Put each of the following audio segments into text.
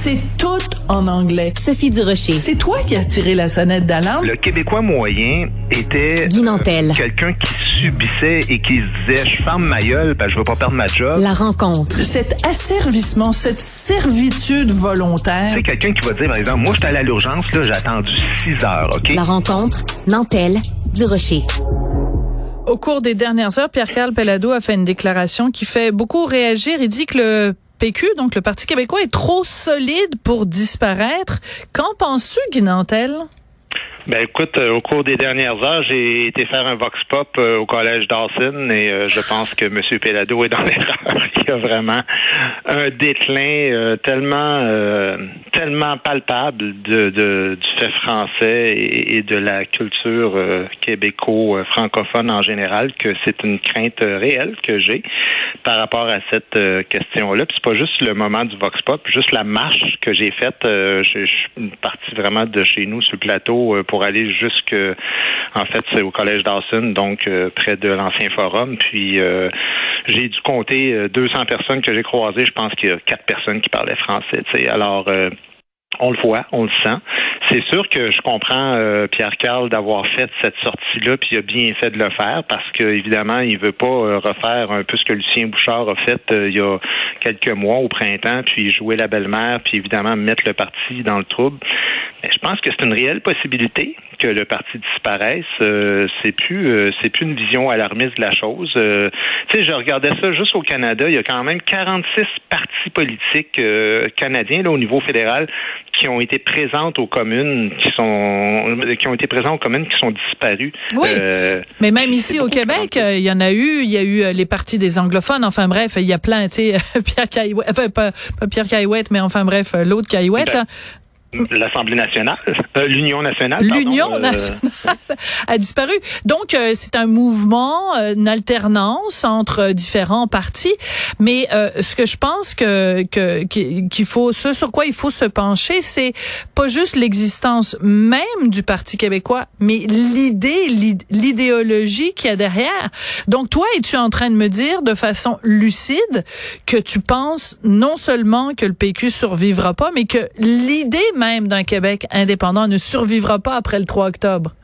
c'est tout en anglais. Sophie Durocher. C'est toi qui as tiré la sonnette d'alarme? Le Québécois moyen était Guy Nantel. euh, quelqu'un qui subissait et qui se disait je ferme ma gueule, ben, je veux pas perdre ma job. La rencontre. Cet asservissement, cette servitude volontaire. C'est quelqu'un qui va dire par exemple moi j'étais allé à l'urgence là, j'ai attendu 6 heures, OK? La rencontre. Nantel. Durocher. Au cours des dernières heures, Pierre-Carl Pellado a fait une déclaration qui fait beaucoup réagir. Il dit que le PQ, donc le Parti québécois, est trop solide pour disparaître. Qu'en penses-tu, Guy? Ben écoute, euh, au cours des dernières heures, j'ai été faire un vox pop euh, au collège Dawson et euh, je pense que M. Pelado est dans l'erreur. Il y a vraiment un déclin tellement tellement palpable de, de- du fait français et, et de la culture québéco-francophone en général que c'est une crainte réelle que j'ai par rapport à cette question-là. Puis c'est pas juste le moment du vox pop, juste la marche que j'ai faite. je, suis parti vraiment de chez nous sur le plateau pour aller jusque en fait c'est au collège Dawson, donc euh, près de l'ancien forum. Puis euh, j'ai dû compter euh, 200 personnes que j'ai croisées. Je pense qu'il y a quatre personnes qui parlaient français. Alors euh, on le voit, on le sent. C'est sûr que je comprends euh, Pierre Carl d'avoir fait cette sortie-là, puis il a bien fait de le faire parce que évidemment, il veut pas euh, refaire un peu ce que Lucien Bouchard a fait euh, il y a quelques mois au printemps, puis jouer la belle-mère, puis évidemment mettre le parti dans le trouble. Mais je pense que c'est une réelle possibilité que le parti disparaisse. Euh, c'est plus euh, c'est plus une vision alarmiste de la chose. Euh, tu sais, je regardais ça juste au Canada, il y a quand même 46 partis politiques canadiens là, au niveau fédéral qui ont été présentes aux communes qui sont qui ont été présents aux communes qui sont disparues. Oui. Mais même ici au Québec, il y en a eu. Il y a eu les partis des anglophones. Enfin bref, il y a plein, tu sais, Pierre Caillouette, enfin, pas, pas Pierre Caillouette, mais enfin bref, l'autre Caillouette, Ben. L'Assemblée nationale, euh, l'Union nationale. L'Union euh, nationale a disparu. Donc, euh, c'est un mouvement, euh, une alternance entre différents partis. Mais euh, ce que je pense que qu'il faut, ce sur quoi il faut se pencher, c'est pas juste l'existence même du Parti québécois, mais l'idée, l'id- l'idéologie qu'il y a derrière. Donc, toi, es-tu en train de me dire de façon lucide que tu penses non seulement que le PQ survivra pas, mais que l'idée même d'un Québec indépendant ne survivra pas après le 3 octobre?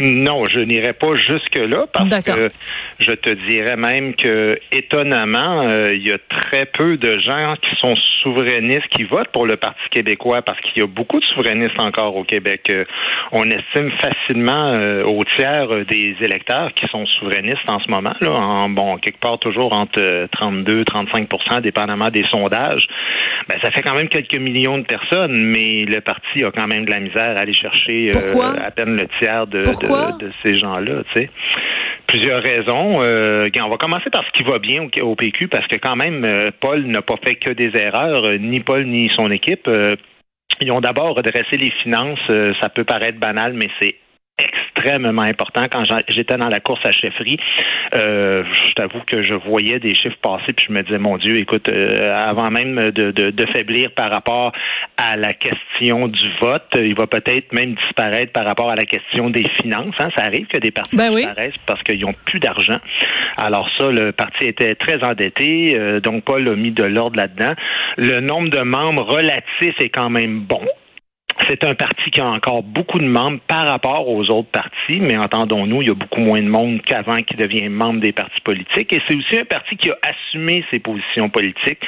Non, je n'irai pas jusque-là parce que je te dirais même que étonnamment, euh, il y a très peu de gens qui sont souverainistes qui votent pour le Parti québécois parce qu'il y a beaucoup de souverainistes encore au Québec. Euh, on estime facilement euh, au tiers des électeurs qui sont souverainistes en ce moment, là, en bon, quelque part toujours entre euh, 32 35% dépendamment des sondages. Ben, ça fait quand même quelques millions de personnes, mais le parti a quand même de la misère à aller chercher à peine le tiers de, De, ces gens-là, tu sais. Plusieurs raisons. Euh, on va commencer par ce qui va bien au, PQ, parce que quand même, euh, Paul n'a pas fait que des erreurs, euh, ni Paul ni son équipe. Ils ont d'abord redressé les finances. Ça peut paraître banal, mais c'est extrêmement important. Quand j'étais dans la course à chefferie, euh, je t'avoue que je voyais des chiffres passer, puis je me disais, mon Dieu, écoute, euh, avant même de, de, de faiblir par rapport à la question du vote, il va peut-être même disparaître par rapport à la question des finances. hein. Ça arrive que des partis Ben oui. disparaissent parce qu'ils n'ont plus d'argent. Alors ça, le parti était très endetté, euh, donc Paul a mis de l'ordre là-dedans. Le nombre de membres relatif est quand même bon. C'est un parti qui a encore beaucoup de membres par rapport aux autres partis, mais entendons-nous, il y a beaucoup moins de monde qu'avant qui devient membre des partis politiques. Et c'est aussi un parti qui a assumé ses positions politiques,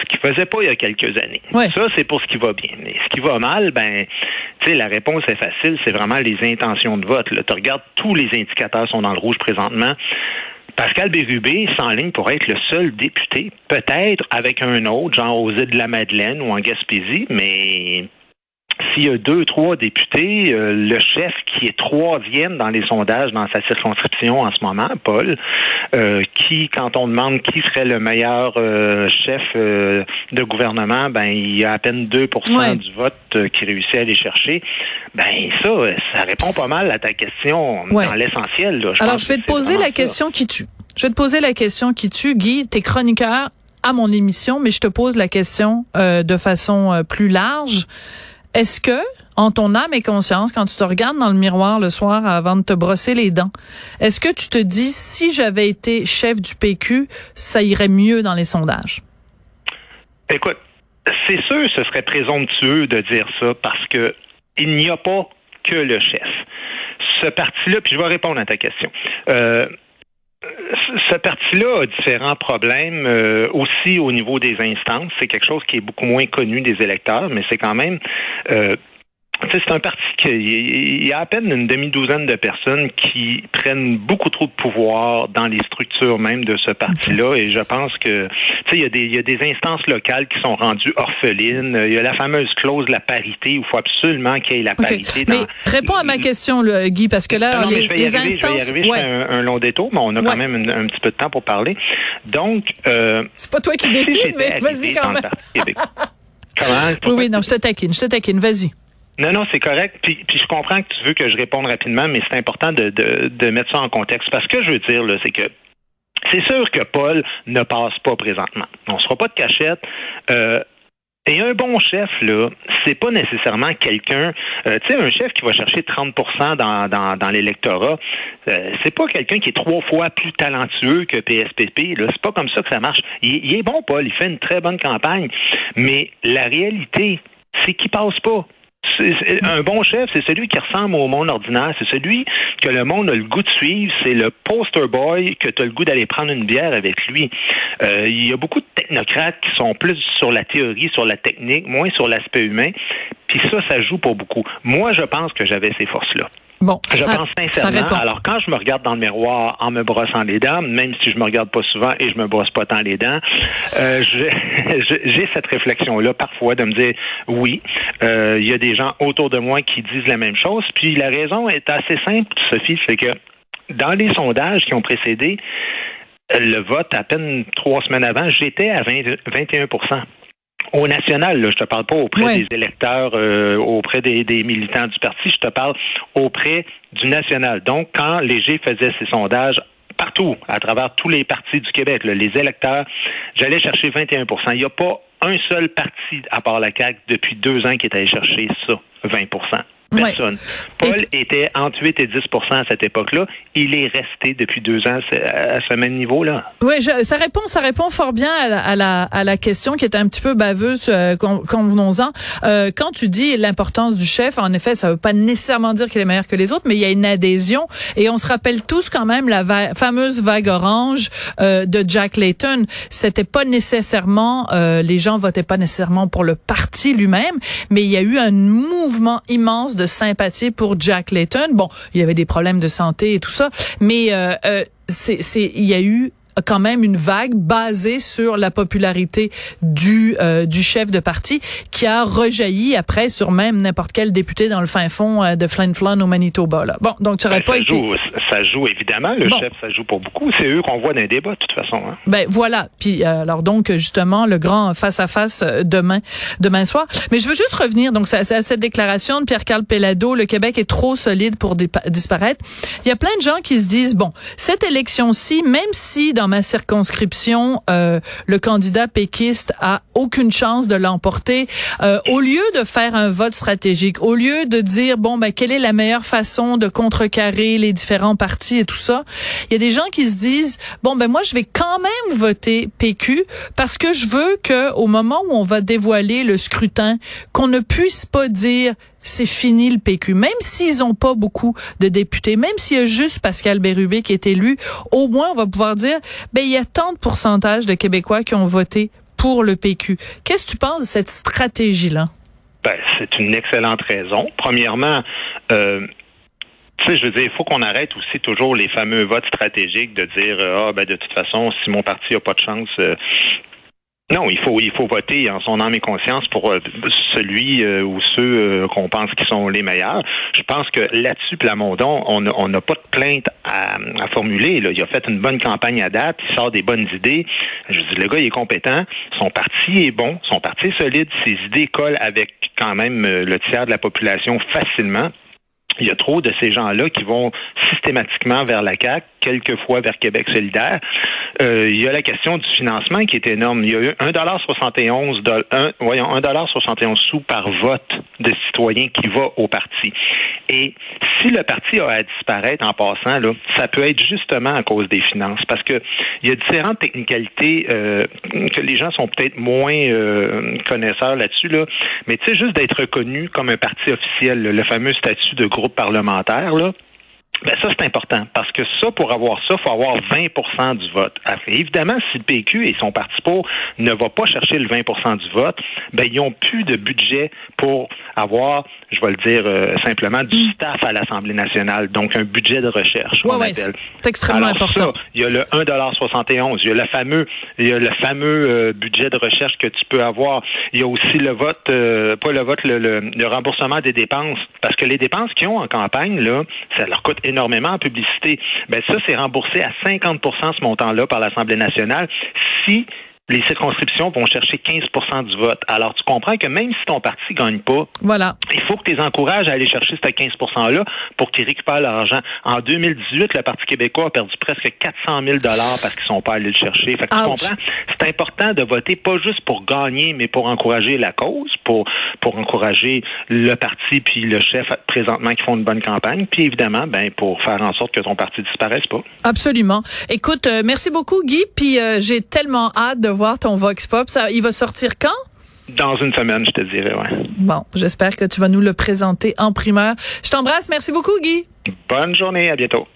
ce qu'il faisait pas il y a quelques années. Ça, c'est pour ce qui va bien. Mais ce qui va mal, ben, tu sais, la réponse est facile, c'est vraiment les intentions de vote. Tu regardes, tous les indicateurs sont dans le rouge présentement. Pascal Bérubé s'enligne pour être le seul député, peut-être avec un autre, genre aux îles de la Madeleine ou en Gaspésie, mais s'il y a deux, trois députés, euh, le chef qui est troisième dans les sondages dans sa circonscription en ce moment, Paul, euh, qui, quand on demande qui serait le meilleur euh, chef euh, de gouvernement, ben il y a à peine 2 Ouais. du vote euh, qui réussit à aller chercher. Ben ça, euh, ça répond pas mal à ta question Ouais. dans l'essentiel. là. Alors, je vais te poser la ça. question qui tue. Je vais te poser la question qui tue. Guy, t'es chroniqueur à mon émission, mais je te pose la question euh, de façon euh, plus large. Est-ce que, en ton âme et conscience, quand tu te regardes dans le miroir le soir avant de te brosser les dents, est-ce que tu te dis, si j'avais été chef du PQ, ça irait mieux dans les sondages? Écoute, c'est sûr, ce serait présomptueux de dire ça parce que il n'y a pas que le chef. Ce parti-là, puis je vais répondre à ta question. Euh, ce parti-là a différents problèmes euh, aussi au niveau des instances. C'est quelque chose qui est beaucoup moins connu des électeurs, mais c'est quand même euh, c'est un parti qui il y a à peine une demi-douzaine de personnes qui prennent beaucoup trop de pouvoir dans les structures même de ce parti-là. Et je pense que, tu sais, il y, a des, il y a des instances locales qui sont rendues orphelines. Il y a la fameuse clause de la parité où il faut absolument qu'il y ait la parité. Mais réponds à ma question, Guy, parce que là, les, les instances. Je vais y arriver, un, long détour, mais on a quand même un, petit peu de temps pour parler. Donc, euh, c'est pas toi qui décides, mais vas-y quand même. Comment? Oui, oui, non, je te taquine, je te taquine, vas-y. Non, non, c'est correct. Puis, puis je comprends que tu veux que je réponde rapidement, mais c'est important de, de, de mettre ça en contexte. Parce que je veux dire, là, c'est que c'est sûr que Paul ne passe pas présentement. On ne se pas de cachette. Euh, et un bon chef, là, c'est pas nécessairement quelqu'un, euh, tu sais, un chef qui va chercher 30 dans, dans, dans l'électorat, euh, c'est pas quelqu'un qui est trois fois plus talentueux que PSPP. Là, c'est pas comme ça que ça marche. Il, il est bon, Paul, il fait une très bonne campagne, mais la réalité, c'est qu'il passe pas un bon chef, c'est celui qui ressemble au monde ordinaire. C'est celui que le monde a le goût de suivre. C'est le poster boy que tu as le goût d'aller prendre une bière avec lui. Euh, il y a beaucoup de technocrates qui sont plus sur la théorie, sur la technique, moins sur l'aspect humain. Puis ça, ça joue pas beaucoup. Moi, je pense que j'avais ces forces-là. Bon, je pense sincèrement. Alors, quand je me regarde dans le miroir en me brossant les dents, même si je me regarde pas souvent et je me brosse pas tant les dents, euh, j'ai cette réflexion-là parfois de me dire oui, euh, il y a des gens autour de moi qui disent la même chose. Puis la raison est assez simple, Sophie, c'est que dans les sondages qui ont précédé le vote, à peine trois semaines avant, j'étais à 20, 21 au national, là, je te parle pas auprès des électeurs, euh, auprès des, militants du parti, je te parle auprès du national. Donc, quand Léger faisait ses sondages partout, à travers tous les partis du Québec, les électeurs, j'allais chercher 21% Il n'y a pas un seul parti, à part la CAQ, depuis deux ans qui est allé chercher ça, 20 Personne. Paul était entre 8 et 10% à cette époque-là. Il est resté depuis deux ans à ce même niveau-là. Oui, ça répond, ça répond fort bien à la, à la, question qui est un petit peu baveuse, euh, convenons-en. Euh, quand tu dis l'importance du chef, en effet, ça veut pas nécessairement dire qu'il est meilleur que les autres, mais il y a une adhésion. Et on se rappelle tous quand même la fameuse vague orange euh, de Jack Layton. C'était pas nécessairement, euh, les gens votaient pas nécessairement pour le parti lui-même, mais il y a eu un mouvement immense de sympathie pour Jack Layton. Bon, il y avait des problèmes de santé et tout ça, mais euh, euh c'est, il y a eu quand même une vague basée sur la popularité du euh, du chef de parti qui a rejailli après sur même n'importe quel député dans le fin fond euh, de Flin Flon au Manitoba. Là. Bon, donc tu n'aurais ben, pas ça été... Joue, ça joue évidemment, le chef, ça joue pour beaucoup. C'est eux qu'on voit dans les débats de toute façon. Hein. Ben voilà. Puis euh, alors donc justement le grand face à face demain demain soir. Mais je veux juste revenir donc à, cette déclaration de Pierre-Carl Pellado, le Québec est trop solide pour disparaître. Il y a plein de gens qui se disent bon, cette élection-ci, même si dans ma circonscription, euh, le candidat péquiste a aucune chance de l'emporter. Euh, au lieu de faire un vote stratégique, au lieu de dire bon ben quelle est la meilleure façon de contrecarrer les différents partis et tout ça, il y a des gens qui se disent bon ben moi je vais quand même voter PQ parce que je veux que au moment où on va dévoiler le scrutin, qu'on ne puisse pas dire c'est fini le PQ. Même s'ils ont pas beaucoup de députés, même s'il y a juste Pascal Bérubé qui est élu, au moins on va pouvoir dire, ben il y a tant de pourcentage de Québécois qui ont voté pour le PQ. Qu'est-ce que tu penses de cette stratégie-là? Ben, c'est une excellente raison. Premièrement, euh, tu sais, je veux dire, il faut qu'on arrête aussi toujours les fameux votes stratégiques de dire euh, ah ben de toute façon, si mon parti a pas de chance, euh, non, il faut il faut voter en son âme et conscience pour euh, celui euh, ou ceux euh, qu'on pense qui sont les meilleurs. Je pense que là-dessus, Plamondon, on n'a pas de plainte à, formuler. Là. Il a fait une bonne campagne à date, il sort des bonnes idées. Je dis, le gars, il est compétent, son parti est bon, son parti est solide, ses idées collent avec quand même le tiers de la population facilement. Il y a trop de ces gens-là qui vont systématiquement vers la CAQ, quelquefois vers Québec solidaire. Euh, il y a la question du financement qui est énorme. Il y a eu 1,71 un, voyons, 1,71 sous par vote de citoyens qui va au parti. Et si le parti a à disparaître en passant, là, ça peut être justement à cause des finances. Parce que il y a différentes technicalités euh, que les gens sont peut-être moins euh, connaisseurs là-dessus. Là. Mais tu sais, juste d'être reconnu comme un parti officiel, le fameux statut de groupe parlementaire, là, ben ça, c'est important parce que ça, pour avoir ça, il faut avoir 20% du vote. évidemment, si le PQ et son parti pour ne va pas chercher le 20% du vote, ben ils n'ont plus de budget pour avoir, je vais le dire euh, simplement, du mm. staff à l'Assemblée nationale, donc un budget de recherche. Oui, oui, c'est extrêmement Alors, important. Ça, il y a le 1,71 il y a le fameux, il y a le fameux euh, budget de recherche que tu peux avoir. Il y a aussi le vote, euh, pas le vote, le, le, remboursement des dépenses, parce que les dépenses qu'ils ont en campagne, là, ça leur coûte énormément en publicité. Ben ça, c'est remboursé à 50 ce montant-là par l'Assemblée nationale si les circonscriptions vont chercher 15% du vote. Alors, tu comprends que même si ton parti gagne pas, voilà. il faut que tu les encourages à aller chercher ce 15 %-là pour qu'ils récupèrent l'argent. En 2018, le Parti québécois a perdu presque 400 000 parce qu'ils sont pas allés le chercher. Fait que tu comprends? C'est important de voter pas juste pour gagner, mais pour encourager la cause, pour, pour encourager le parti puis le chef présentement qui font une bonne campagne, puis évidemment, ben, pour faire en sorte que ton parti disparaisse pas. Absolument. Écoute, euh, merci beaucoup, Guy, puis euh, j'ai tellement hâte de voir ton Vox Pop. Ça, il va sortir quand? Dans une semaine, je te dirais, ouais. Bon, j'espère que tu vas nous le présenter en primeur. Je t'embrasse. Merci beaucoup, Guy. Bonne journée. À bientôt.